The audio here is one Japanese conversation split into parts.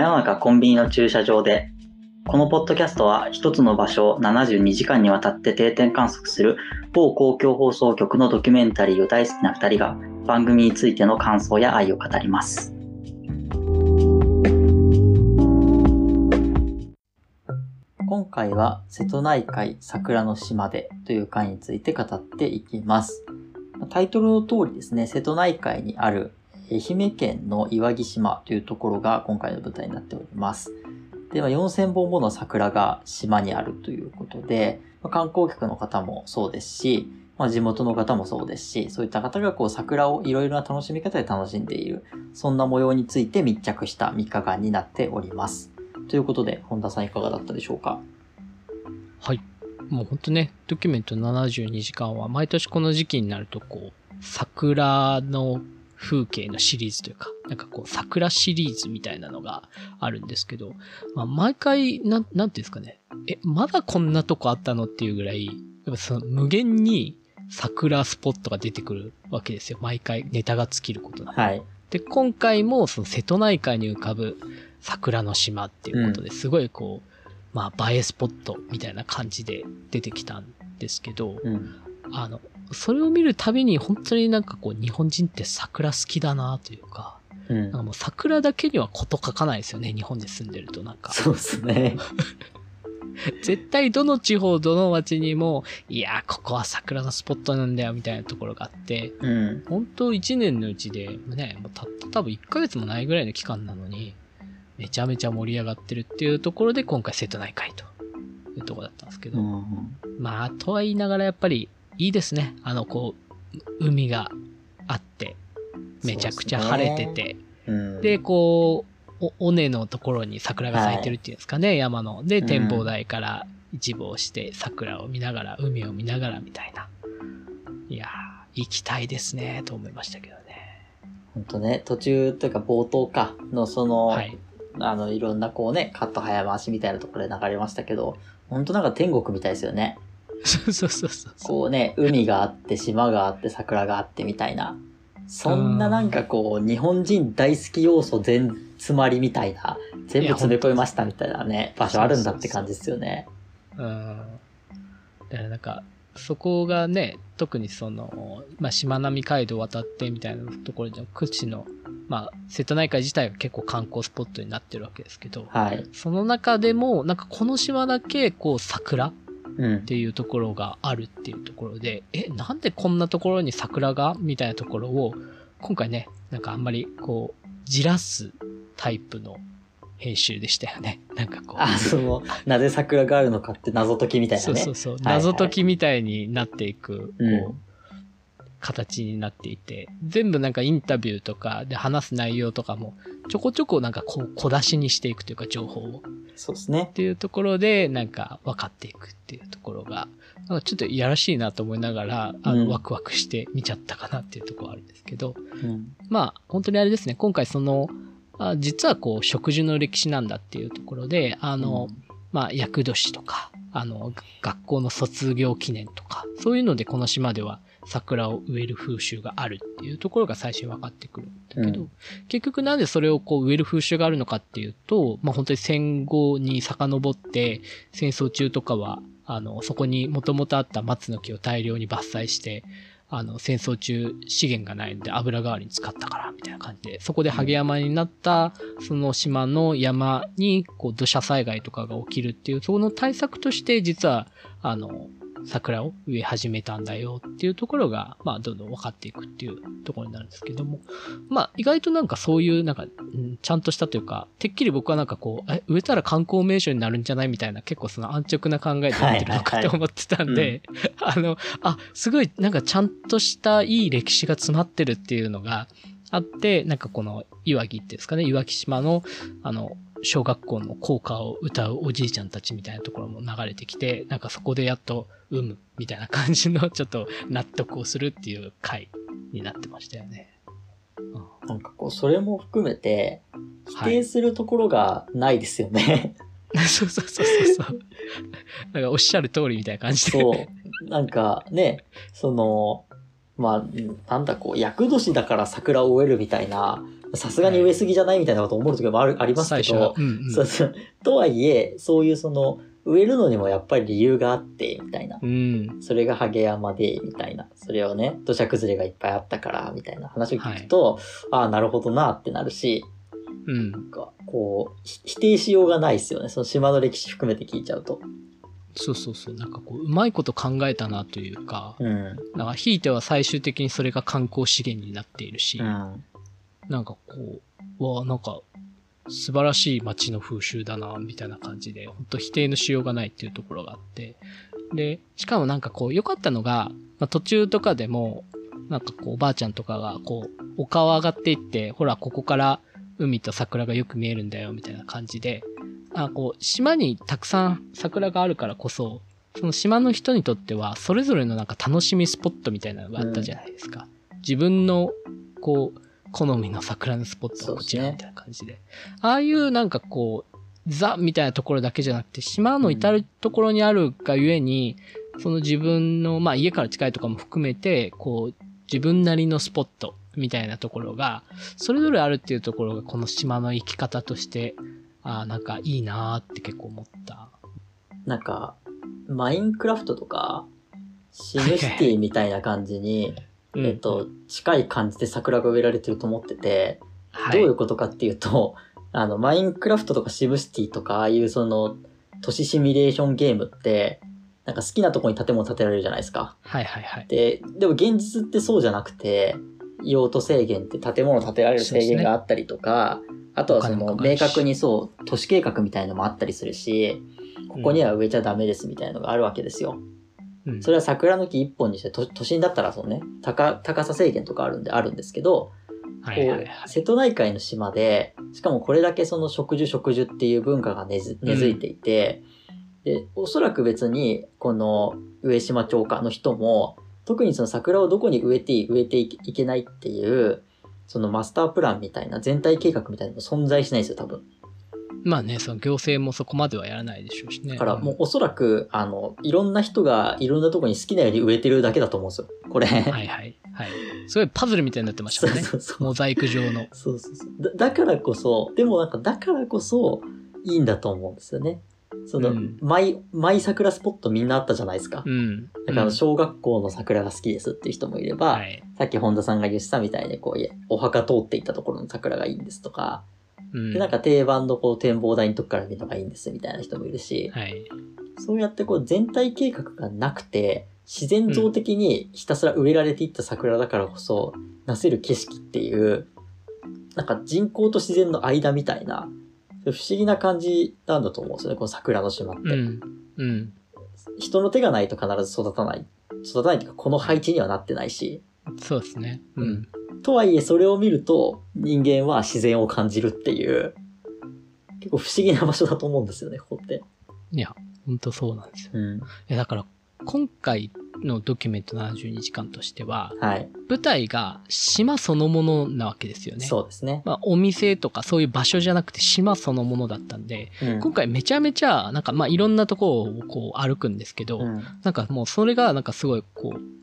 真夜中コンビニの駐車場でこのポッドキャストは一つの場所を72時間にわたって定点観測する某公共放送局のドキュメンタリーを大好きな2人が番組についての感想や愛を語ります。今回は瀬戸内海桜の島でという回について語っていきます。タイトルの通りですね、瀬戸内海にある愛媛県の岩木島というところが今回の舞台になっております。で、まあ、4000本もの桜が島にあるということで、ま観光客の方もそうですし、まあ、地元の方もそうですし、そういった方がこう桜をいろいろな楽しみ方で楽しんでいる、そんな模様について密着した3日間になっております。ということで、本田さんいかがだったでしょうか？はい。もうほんとね、ドキュメント72時間は毎年この時期になるとこう、桜の風景のシリーズというか、なんかこう、桜シリーズみたいなのがあるんですけど、まあ、毎回、なん、なんていうんですかね、え、まだこんなとこあったの？っていうぐらい、やっぱその無限に桜スポットが出てくるわけですよ。毎回ネタが尽きることで。はい。で、今回もその瀬戸内海に浮かぶ桜の島っていうことですごいこう、まあ映えスポットみたいな感じで出てきたんですけど、うん。あの、それを見るたびに本当になんかこう日本人って桜好きだなというか、うんなんか。もう桜だけにはこと書かないですよね、日本で住んでるとなんか。そうですね。絶対どの地方、どの町にも、いやー、ここは桜のスポットなんだよみたいなところがあって、うん。本当1年のうちで、ね、もうたった多分1ヶ月もないぐらいの期間なのに、めちゃめちゃ盛り上がってるっていうところで今回瀬戸内海というところだったんですけど、うん。まあ、とは言いながらやっぱりいいですね。あの、こう、海があって、めちゃくちゃ晴れてて、うん。で、こう、お尾根のところに桜が咲いてるっていうんですかね、山の。で、うん展望台から一望して桜を見ながら、海を見ながらみたいな。いやー、行きたいですね、と思いましたけどね。ほんとね、途中というか冒頭かのその、はい。あの、いろんなこうね、カット早回しみたいなところで流れましたけど、ほんとなんか天国みたいですよね。そうそうそうそう。こうね、海があって、島があって、桜があってみたいな。そんななんかこう、日本人大好き要素全詰まりみたいな、全部詰め込みましたみたいなね、場所あるんだって感じですよね。うん。だからなんか、そこがね、特にその、まあ、しまなみ海道渡ってみたいなところで、屈指の、まあ、瀬戸内海自体が結構観光スポットになってるわけですけど、はい。その中でも、なんかこの島だけ、こう、桜っうん。ていうところがあるっていうところで、え、なんでこんなところに桜が？みたいなところを、今回ね、なんかあんまり、こう、じらすタイプの編集でしたよね。なんかこう。あ、その、なぜ桜があるのかって謎解きみたいなね。そうそうそう。謎解きみたいになっていく、こう、うん形になっていて、全部なんかインタビューとかで話す内容とかも、ちょこちょこなんかこう小出しにしていくというか情報を。っそうですね。ていうところで、なんか分かっていくっていうところが、なんかちょっといやらしいなと思いながら、あうんの、ワクワクして見ちゃったかなっていうところはあるんですけど、うん。まあ、本当にあれですね、今回その、あ実はこう、植樹の歴史なんだっていうところで、あの、まあ、厄年とか、あの、学校の卒業記念とか、そういうのでこの島では桜を植える風習があるっていうところが最初に分かってくるんだけど、うん。結局なんでそれをこう植える風習があるのかっていうと、まあ本当に戦後に遡って、戦争中とかは、あの、そこにもともとあった松の木を大量に伐採して、あの、戦争中資源がないので油代わりに使ったから、みたいな感じで、そこでハゲ山になった、その島の山に、こう、土砂災害とかが起きるっていう、その対策として、実は、あの、桜を植え始めたんだよっていうところが、まあ、どんどん分かっていくっていうところになるんですけども、まあ、意外となんかそういう、なんか、うんちゃんとしたというか、てっきり僕はなんかこう、え、植えたら観光名所になるんじゃないみたいな、結構その安直な考えでやってるのかと思ってたんで、あの、あ、すごい、なんかちゃんとしたいい歴史が詰まってるっていうのがあって、なんかこの岩木ってですかね、岩木島の、あの、小学校の校歌を歌うおじいちゃんたちみたいなところも流れてきて、なんかそこでやっと、うむ、みたいな感じのちょっと納得をするっていう回になってましたよね。うんなんかこう、それも含めて、否はい定するところがないですよね。そうそうそうそうそう。なんかおっしゃる通りみたいな感じで。そう。なんかね、その、まあ、なんだこう、厄年だから桜を植えるみたいな、さすがに植えすぎじゃないみたいなこと思う時もある、ありますけど、うんうん、そうそう。とはいえ、そういうその、植えるのにもやっぱり理由があって、みたいな。うん。それがハゲ山で、みたいな。それをね、土砂崩れがいっぱいあったから、みたいな話を聞くと、ああ、なるほどなってなるし、うんな。んか、こう、ひ否定しようがないですよね。その島の歴史含めて聞いちゃうと。そうそうそう。なんかこう、うまいこと考えたなというか、うん。なんかひいては最終的にそれが観光資源になっているし、うん。なんかこう、わあ、なんか、素晴らしい街の風習だな、みたいな感じで、本当否定のしようがないっていうところがあって。で、しかもなんかこう、良かったのが、まあ、途中とかでも、なんかこう、おばあちゃんとかが、こう、丘を上がっていって、ほら、ここから海と桜がよく見えるんだよ、みたいな感じで、あ、こう、島にたくさん桜があるからこそ、その島の人にとっては、それぞれのなんか楽しみスポットみたいなのがあったじゃないですか。自分の、こう、好みの桜のスポットはこちらみたいな感じで。ああいうなんかこう、ザみたいなところだけじゃなくて、島の至るところにあるがゆえに、その自分の、まあ家から近いとかも含めて、こう、自分なりのスポットみたいなところが、それぞれあるっていうところがこの島の生き方として、ああ、なんかいいなーって結構思った。なんか、マインクラフトとか、シムシティみたいな感じに、うんえっと、近い感じで桜が植えられてると思ってて、はい、どういうことかっていうと、あの、マインクラフトとかシムシティとか、ああいうその、都市シミュレーションゲームって、なんか好きなとこに建物建てられるじゃないですか。はいはいはい。で、でも現実ってそうじゃなくて、用途制限って建物建てられる制限があったりとか、あとはその明確にそう、都市計画みたいのもあったりするし、ここには植えちゃダメですみたいなのがあるわけですよ。うんそれは桜の木一本にして、都都心だったらそのね、高、高さ制限とかあるんであるんですけど、はいはい瀬戸内海の島で、しかもこれだけその植樹植樹っていう文化が根付いていて、で、おそらく別に、この上島町下の人も、特にその桜をどこに植えていい、植えていけないっていう、そのマスタープランみたいな全体計画みたいなの存在しないんですよ、多分。まあね、その行政もそこまではやらないでしょうしね。だからもうおそらく、あの、いろんな人がいろんなとこに好きなように植えてるだけだと思うんですよ。これ。はいはいはい。すごいパズルみたいになってましたね。そうそうそうモザイク状の。そうそうそう。だだからこそ、でもなんかだからこそいいんだと思うんですよね。その、うんマイ、マイ桜スポットみんなあったじゃないですか。うん。だからうん小学校の桜が好きですっていう人もいれば、はい。さっき本田さんが言ってたみたいにこう、いやお墓通っていったところの桜がいいんですとか、うん。で、なんか定番のこう展望台のとこから見るのがいいんですみたいな人もいるし、はい。そうやってこう全体計画がなくて、自然像的にひたすら植えられていった桜だからこそ、なせる景色っていう、なんか人工と自然の間みたいな、不思議な感じなんだと思うんですよね、この桜の島って。うん。うん。人の手がないと必ず育たない。育たないというか、この配置にはなってないし。そうですね。ううんん。とはいえ、それを見ると、人間は自然を感じるっていう、結構不思議な場所だと思うんですよね、ここって。いや、ほんとそうなんですよ。うん。いや、だから、今回のドキュメント72時間としては、はい。舞台が島そのものなわけですよね。そうですね。まあ、お店とかそういう場所じゃなくて島そのものだったんで、うん今回めちゃめちゃ、なんかまあいろんなところをこう歩くんですけど、うんなんかもうそれがなんかすごいこう、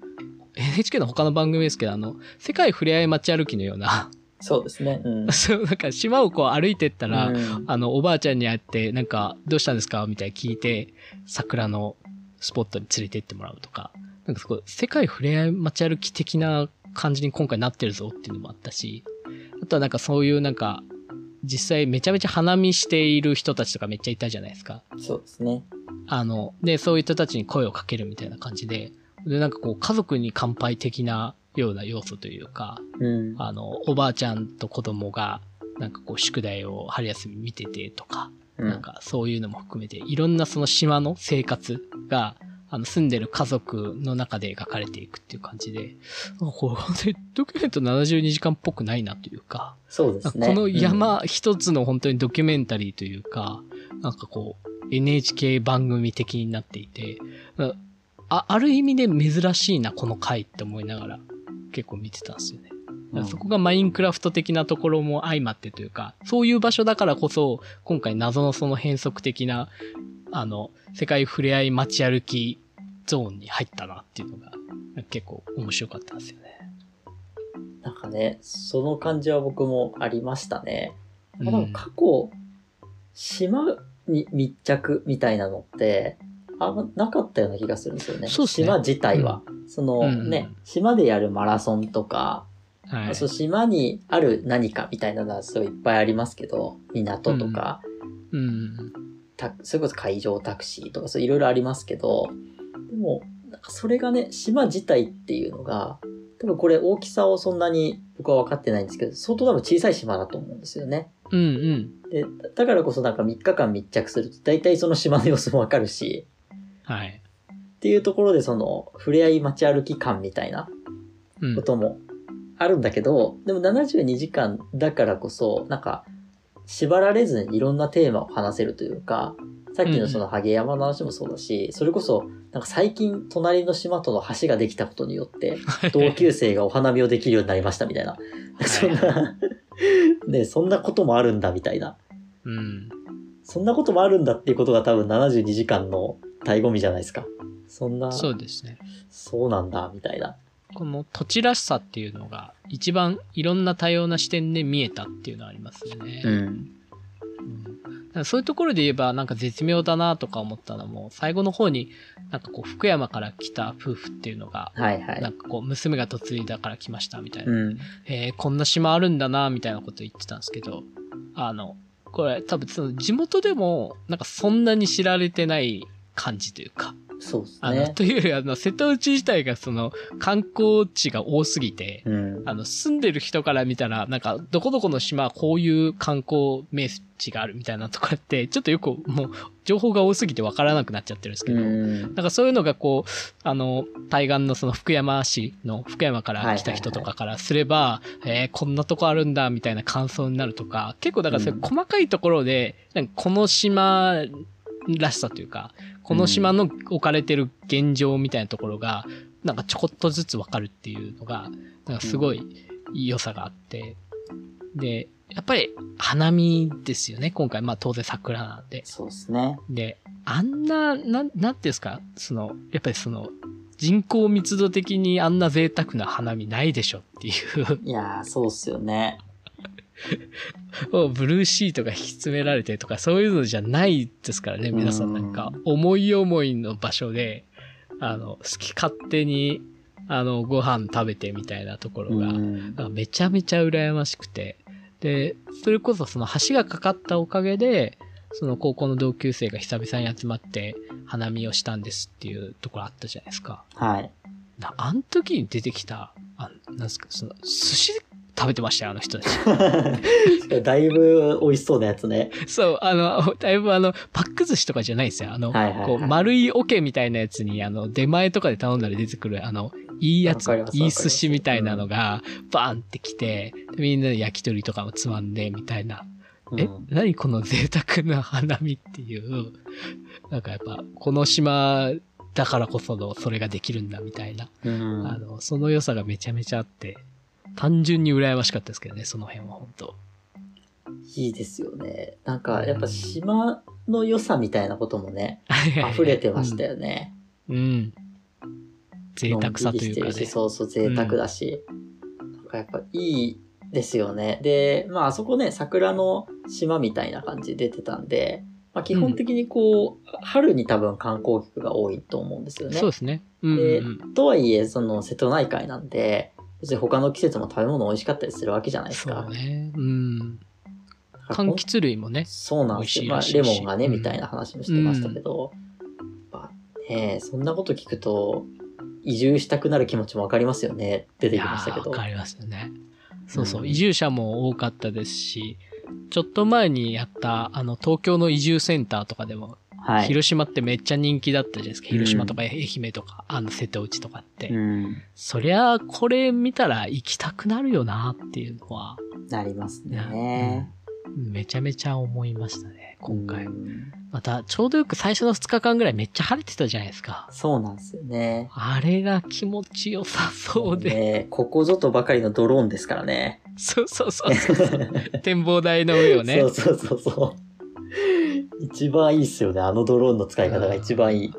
NHK の他の番組ですけど、あの、世界ふれあい街歩きのような、そうですね。うん。そう、なんか島をこう歩いてったら、うんあの、おばあちゃんに会って、なんか、どうしたんですか？みたいに聞いて、桜のスポットに連れて行ってもらうとか、なんかすごい、世界ふれあい街歩き的な感じに今回なってるぞっていうのもあったし、あとはなんかそういうなんか、実際めちゃめちゃ花見している人たちとかめっちゃいたじゃないですか。そうですね。あの、で、そういう人たちに声をかけるみたいな感じで、で、なんかこう、家族に乾杯的なような要素というか、うん。あの、おばあちゃんと子供が、なんかこう、宿題を春休み見ててとか、うんなんかそういうのも含めて、いろんなその島の生活が、あの、住んでる家族の中で描かれていくっていう感じで、これ本当にドキュメント72時間っぽくないなというか、そうですね。この山一つの本当にドキュメンタリーというか、なんかこう、NHK 番組的になっていて、あある意味で珍しいな、この回って思いながら結構見てたんですよね。そこがマインクラフト的なところも相まってというか、そういう場所だからこそ、今回謎のその変則的な、あの、世界ふれあい街歩きゾーンに入ったなっていうのが、結構面白かったんですよね。なんかね、その感じは僕もありましたね。うんなんか過去、島に密着みたいなのって、あんまなかったような気がするんですよね。ね島自体は。そのうんね、島でやるマラソンとか、はい。そう島にある何かみたいなのはすごいいっぱいありますけど、港とか、うん。たそれこそ海上タクシーとかそういろいろありますけど、でも、なんかそれがね、島自体っていうのが、多分これ大きさをそんなに僕は分かってないんですけど、相当多分小さい島だと思うんですよね。うんうん。で、だだからこそなんか3日間密着すると大体その島の様子もわかるし、はい。っていうところでその触れ合い街歩き感みたいなうんこ。ともあるんだけど、でも72時間だからこそ、なんか縛られずにいろんなテーマを話せるというか、さっきのそのハゲ山の話もそうだし、それこそなんか最近隣の島との橋ができたことによって、同級生がお花見をできるようになりましたみたいな。そんな、ね、そんなこともあるんだみたいな。うん。そんなこともあるんだっていうことが多分72時間の醍醐味じゃないですか。そんな、そうですね。そうなんだ、みたいな。この土地らしさっていうのが一番いろんな多様な視点で見えたっていうのはありますよね。うん。うんそういうところで言えばなんか絶妙だなとか思ったのも最後の方になんかこう福山から来た夫婦っていうのがはいはい。なんかこう娘が嫁いだから来ましたみたいな、うん。えーこんな島あるんだなみたいなこと言ってたんですけどあのこれ多分その地元でもなんかそんなに知られてない感じというかそうですあの、ね。というよりあの瀬戸内自体がその観光地が多すぎて、うん。あの、住んでる人から見たら、なんか、どこどこの島はこういう観光名地があるみたいなとかって、ちょっとよくもう、情報が多すぎてわからなくなっちゃってるんですけど、うん。なんかそういうのがこう、あの、対岸のその福山市の福山から来た人とかからすれば、えーこんなとこあるんだみたいな感想になるとか、結構だからそういう細かいところで、なんかこの島らしさというか、この島の置かれてる現状みたいなところが、なんかちょこっとずつわかるっていうのが、なんかすごい良さがあって、で、やっぱり花見ですよね、今回。まあ当然桜なんで。そうですね。で、あんな、なん、なんていうんですか、その、やっぱりその、人口密度的にあんな贅沢な花見ないでしょっていう、いやー、そうっすよね。ブルーシートが引き詰められてとか、そういうのじゃないですからね、皆さんなんか、思い思いの場所で、あの、好き勝手に、あの、ご飯食べてみたいなところが、めちゃめちゃ羨ましくて。で、それこそその橋がかかったおかげで、その高校の同級生が久々に集まって花見をしたんですっていうところあったじゃないですか。はい。なあの時に出てきた、あなんですか、その寿司食べてましたよ、あの人たち。だいぶ美味しそうなやつね。そう、あの、だいぶあの、パック寿司とかじゃないですよ。あの、はいはいはいこう、丸い桶みたいなやつに、あの、出前とかで頼んだら出てくる、あの、いいやついい寿司みたいなのが、バーンってきて、でみんなで焼き鳥とかもつまんで、みたいな。えうん、何この贅沢な花見っていう、なんかやっぱ、この島だからこその、それができるんだ、みたいな。うん。あの、その良さがめちゃめちゃあって、単純に羨ましかったですけどね、その辺は本当いいですよね。なんか、やっぱ島の良さみたいなこともね、溢溢れてましたよね。うん。うん。贅沢さというかね。そうそう、贅沢だし。なんかやっぱいいですよね。で、まああそこね、桜の島みたいな感じで出てたんで、まあ基本的にこう、春に多分観光客が多いと思うんですよね。そうですね。うんうんでうん。とはいえ、その瀬戸内海なんで、別に他の季節も食べ物美味しかったりするわけじゃないですそか。うね。うん。柑橘類もね。そうなんですよ。まあ、レモンがね、うんみたいな話もしてましたけど、やっぱねそんなこと聞くと、移住したくなる気持ちもわかりますよね。出てきましたけど。ーわかりますよね。そうそう、うん移住者も多かったですし、ちょっと前にやった、あの、東京の移住センターとかでも、はい。広島ってめっちゃ人気だったじゃないですか。うん広島とか愛媛とか、あの、瀬戸内とかって。うん。そりゃ、これ見たら行きたくなるよなっていうのは、なりますね。めちゃめちゃ思いましたね、今回。うんまた、ちょうどよく最初の2日間ぐらいめっちゃ晴れてたじゃないですか。そうなんですよね。あれが気持ちよさそうで。ねここぞとばかりのドローンですからね。そうそうそうそう。展望台の上をねそ。うそうそうそう。一番いいっすよね。あのドローンの使い方が一番いい。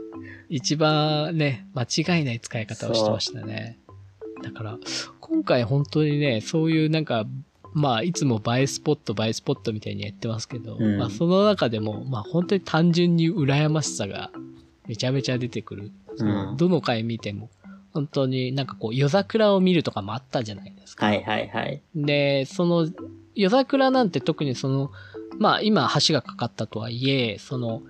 一番ね、間違いない使い方をしてましたね。だから、今回本当にね、そういうなんか、まあ、いつも映えスポット、映えスポットみたいにやってますけど、うんまあ、その中でも、まあ、本当に単純に羨ましさがめちゃめちゃ出てくる。うんどの回見ても、本当になんかこう、夜桜を見るとかもあったじゃないですか。はいはいはい。で、その、夜桜なんて特にその、まあ今橋がかかったとはいえ、その、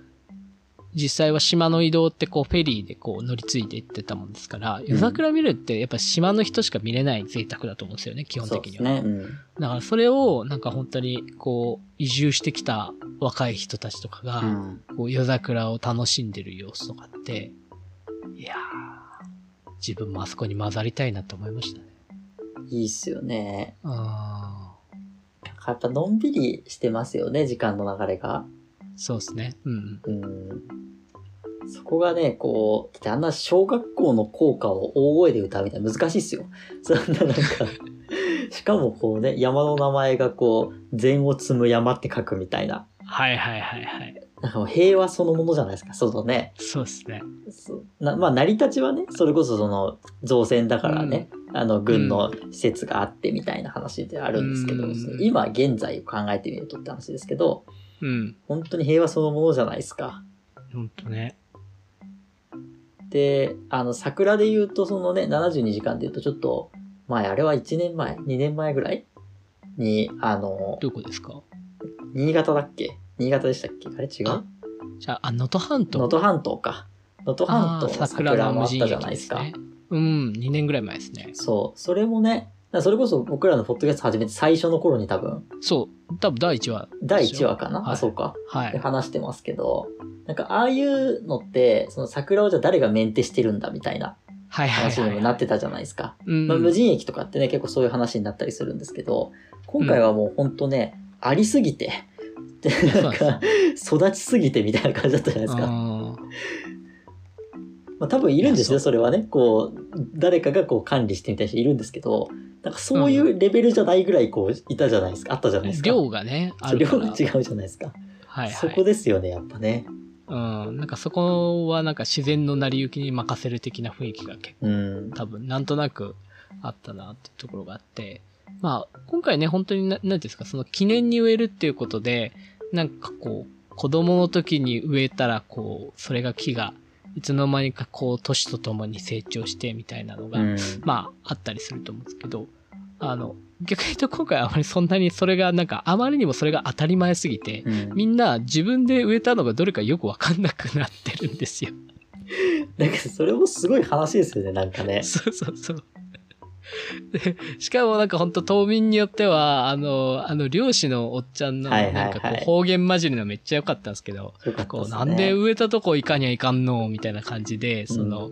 実際は島の移動ってこうフェリーでこう乗り継いでいってたもんですから、夜桜見るってやっぱ島の人しか見れない贅沢だと思うんですよね、基本的には。そうね。うん。だからそれをなんか本当にこう移住してきた若い人たちとかが、うん。こう夜桜を楽しんでる様子とかって、いやー、自分もあそこに混ざりたいなと思いましたね。いいっすよね。あやっぱのんびりしてますよね、時間の流れが。ーそうですね。うん。うん。そこがね、こう、だってあんな小学校の校歌を大声で歌うみたいな難しいっすよ。そんななんか、しかもこうね、山の名前がこう、禅を積む山って書くみたいな。はいはいはいはい。なんか平和そのものじゃないですか、そのね。そうですね。なまあ、成り立ちはね、それこそその、造船だからね、あの、軍の施設があってみたいな話であるんですけど、うん今現在を考えてみるとって話ですけど、うん。本当に平和そのものじゃないですか。ほんとね。で、あの、桜で言うと、そのね、72時間で言うと、ちょっと、前、あれは1年前 ?2 年前ぐらいに、あの、どこですか？新潟だっけ？新潟でしたっけ？あれ違う？あじゃあ、あ、能登半島。能登半島か。能登半島の桜もあったじゃないですか。ね。うん、2年ぐらい前ですね。そう。それもね、それこそ僕らのポッドキャスト始めて最初の頃に多分、そう。多分第1話。第1話かな、はいあ、そうか。ではい。話してますけど、なんかああいうのって、その桜をじゃあ誰がメンテしてるんだみたいな話にもはい。なってたじゃないですか。うんまあ、無人駅とかってね、結構そういう話になったりするんですけど、今回はもうほんとね、ありすぎて、で、なんか、育ちすぎてみたいな感じだったじゃないですか。あまあ多分いるんですよ、いやそれはね。こう、誰かがこう管理してみたいな人いるんですけど、なんかそういうレベルじゃないぐらいこう、いたじゃないですか。あったじゃないですか。量がね、ある。量が違うじゃないですか。はいはい。そこですよね、やっぱね。うん。なんかそこはなんか自然の成り行きに任せる的な雰囲気が結構うん。多分なんとなくあったなっていうところがあって、まあ今回ね本当にな、なんですか、その記念に植えるっていうことで、なんかこう、子供の時に植えたらこう、それが木がいつの間にかこう年とともに成長してみたいなのが、うん。まああったりすると思うんですけど、あの、逆に言うと今回あまりそんなにそれがなんかあまりにもそれが当たり前すぎて、うんみんな自分で植えたのがどれかよくわかんなくなってるんですよ。なんかそれもすごい話ですよね、なんかね。そうそうそう。でしかもなんかほんと島民によっては、あの、あの漁師のおっちゃんのはいはいはいなんかこう方言混じりのめっちゃ良かったんですけど、よかったこうですね。なんで植えたとこ行かにゃいかんのみたいな感じで、その、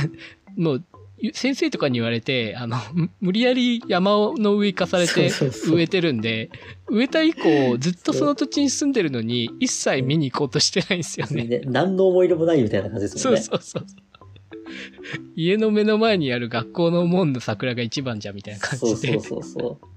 もう先生とかに言われて、あの、む無理やり山の上行かされてそうそうそう植えてるんで、植えた以降ずっとその土地に住んでるのに一切見に行こうとしてないんですよね。ね何の思い入れもないみたいな感じですそもんね。うそうそう。家の目の前にある学校の門の桜が一番じゃみたいな感じで。そうそうそうそう。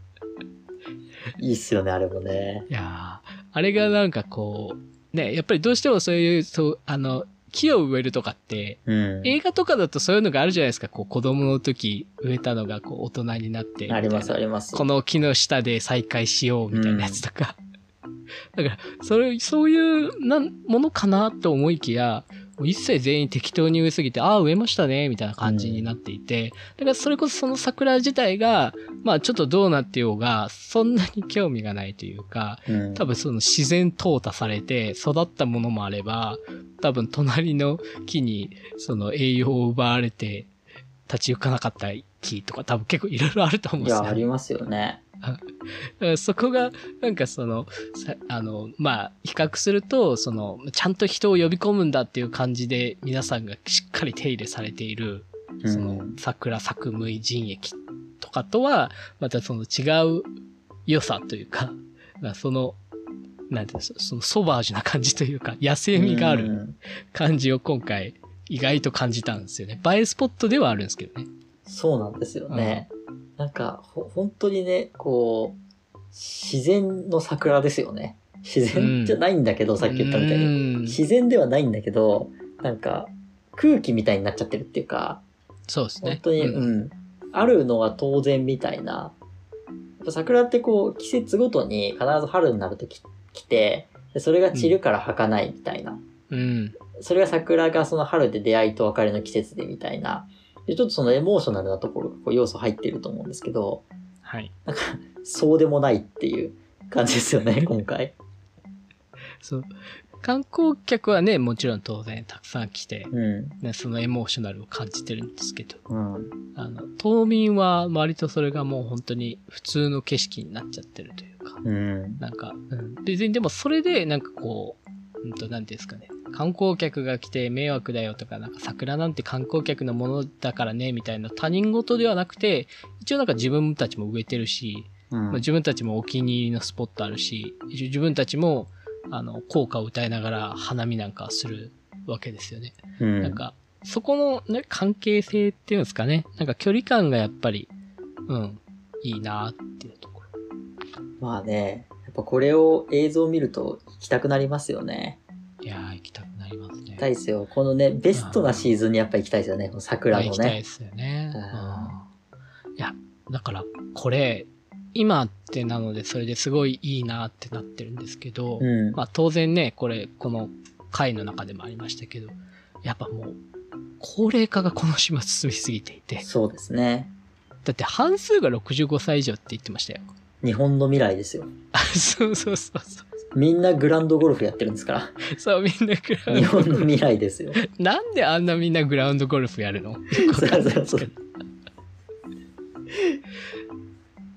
いいっすよね、あれもね。いやーあれがなんかこう、ね、やっぱりどうしてもそういう、そう、あの、木を植えるとかって、うん。映画とかだとそういうのがあるじゃないですか。こう、子供の時植えたのがこう、大人になって。あります、あります。この木の下で再会しようみたいなやつとか。だから、それ、そういうなんものかなと思いきや、一切全員適当に植えすぎて、ああ、植えましたね、みたいな感じになっていて、だからそれこそその桜自体が、まあちょっとどうなってようが、そんなに興味がないというか、うん、多分その自然淘汰されて育ったものもあれば、多分隣の木にその栄養を奪われて立ち行かなかった木とか多分結構いろいろあると思うんいや、ですよあ。りますよね。そこが、なんかその、さあの、まあ、比較すると、その、ちゃんと人を呼び込むんだっていう感じで、皆さんがしっかり手入れされている、うんその、桜作務人液とかとは、またその違う良さというか、まあその、なんていうんですか、そのソバージュな感じというか、野生味があるうん感じを今回、意外と感じたんですよね。映えスポットではあるんですけどね。そうなんですよね。なんか、ほ、本当にね、こう、自然の桜ですよね。自然じゃないんだけど、さっき言ったみたいに。うん自然ではないんだけど、なんか、空気みたいになっちゃってるっていうか、そうですね。本当に、うんうん。あるのは当然みたいな。やっぱ桜ってこう、季節ごとに必ず春になるとき来て、でそれが散るから儚いみたいな。うん。それが桜がその春で出会いと別れの季節でみたいな。でちょっとそのエモーショナルなところがこう要素入ってると思うんですけど、はい。なんか、そうでもないっていう感じですよね、今回。そう。観光客はね、もちろん当然たくさん来て、うん。ね、そのエモーショナルを感じてるんですけど、うん。あの、島民は割とそれがもう本当に普通の景色になっちゃってるというか、うん。なんか、うん、別にでもそれでなんかこう、うんと、なんていうんですかね、観光客が来て迷惑だよとか、なんか桜なんて観光客のものだからね、みたいな他人事ではなくて、一応なんか自分たちも植えてるし、うんまあ、自分たちもお気に入りのスポットあるし、自分たちも、あの、効果を歌いながら花見なんかするわけですよね。うんなんか、そこのね、関係性っていうんですかね。なんか距離感がやっぱり、うん、いいなっていうところ。まあね、やっぱこれを映像を見ると行きたくなりますよね。たいですよ。このね、ベストなシーズンにやっぱ行きたいですよね。この桜のね。行きたいですよね。うんうんいや、だから、これ、今ってなので、それですごいいいなってなってるんですけど、うん。まあ当然ね、これ、この回の中でもありましたけど、やっぱもう、高齢化がこの島進みすぎていて、そうですね。だって半数が65歳以上って言ってましたよ。日本の未来ですよ。あ、そうそうそうそう。みんなグランドゴルフやってるんですから。そう、みんなグラウ日ンド。本の未来ですよ。なんであんなみんなグラウンドゴルフやるの？そうそうそう。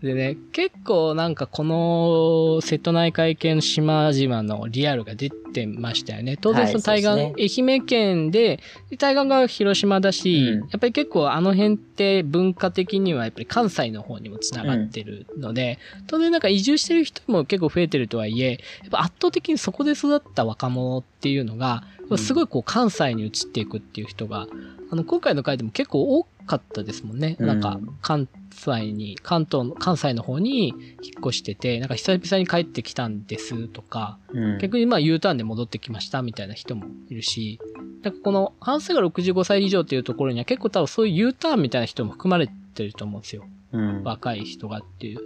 でね、結構なんかこの瀬戸内海系の島々のリアルが出てましたよね。当然その対岸、はいそう愛媛県で、で対岸が広島だし、うんやっぱり結構あの辺って文化的にはやっぱり関西の方にもつながってるので、当然なんか移住してる人も結構増えてるとはいえ、やっぱ圧倒的にそこで育った若者っていうのが、うんすごいこう関西に移っていくっていう人が、あの今回の回でも結構多かったですもんね。うんなんか関西に、関東の、関西の方に引っ越してて、なんか久々に帰ってきたんですとか、うん逆にまあ U ターンで戻ってきましたみたいな人もいるし、なんかこの半数が65歳以上っていうところには結構多分そういう U ターンみたいな人も含まれてると思うんですよ。うん。若い人がっていう。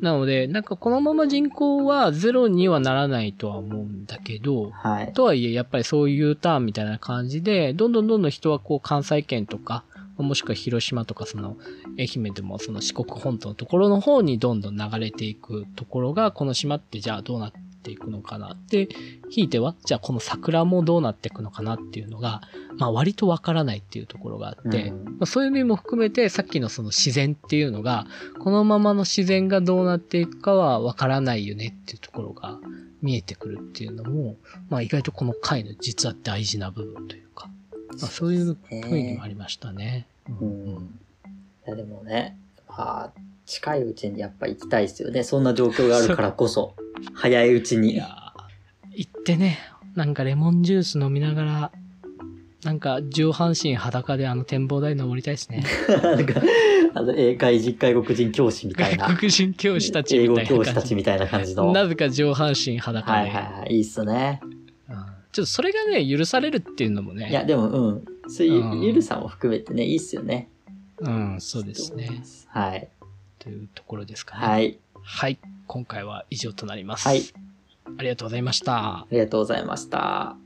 なので、なんかこのまま人口はゼロにはならないとは思うんだけど、はい。とはいえ、やっぱりそういう U ターンみたいな感じで、どんどんどんどん人はこう関西圏とか、もしくは広島とかその愛媛でもその四国本島のところの方にどんどん流れていくところが、この島ってじゃあどうなっていくのかなって、ひいては、じゃあこの桜もどうなっていくのかなっていうのが、まあ割とわからないっていうところがあって、うん。まあ、そういう意味も含めてさっきのその自然っていうのが、このままの自然がどうなっていくかはわからないよねっていうところが見えてくるっていうのも、まあ意外とこの回の実は大事な部分というか、まあそういう雰囲気もありましたね。うん。いやでもね、まあ、近いうちにやっぱ行きたいですよね。そんな状況があるからこそ。早いうちいに。やー行ってね、なんかレモンジュース飲みながら、なんか上半身裸であの展望台登りたいですね。なんか、あの、英会実外国人教師みたいな。外国人教師たちみ英語たいな感じ。教師たちみたいな感じの。なぜか上半身裸で。はいはいはい。いいっすね。ちょっとそれがね、許されるっていうのもね。いや、でも、うん。そういう許さも含めてね、いいっすよね。うん、そうですね。はい。というところですかね。はい。はい。今回は以上となります。はい。ありがとうございました。ありがとうございました。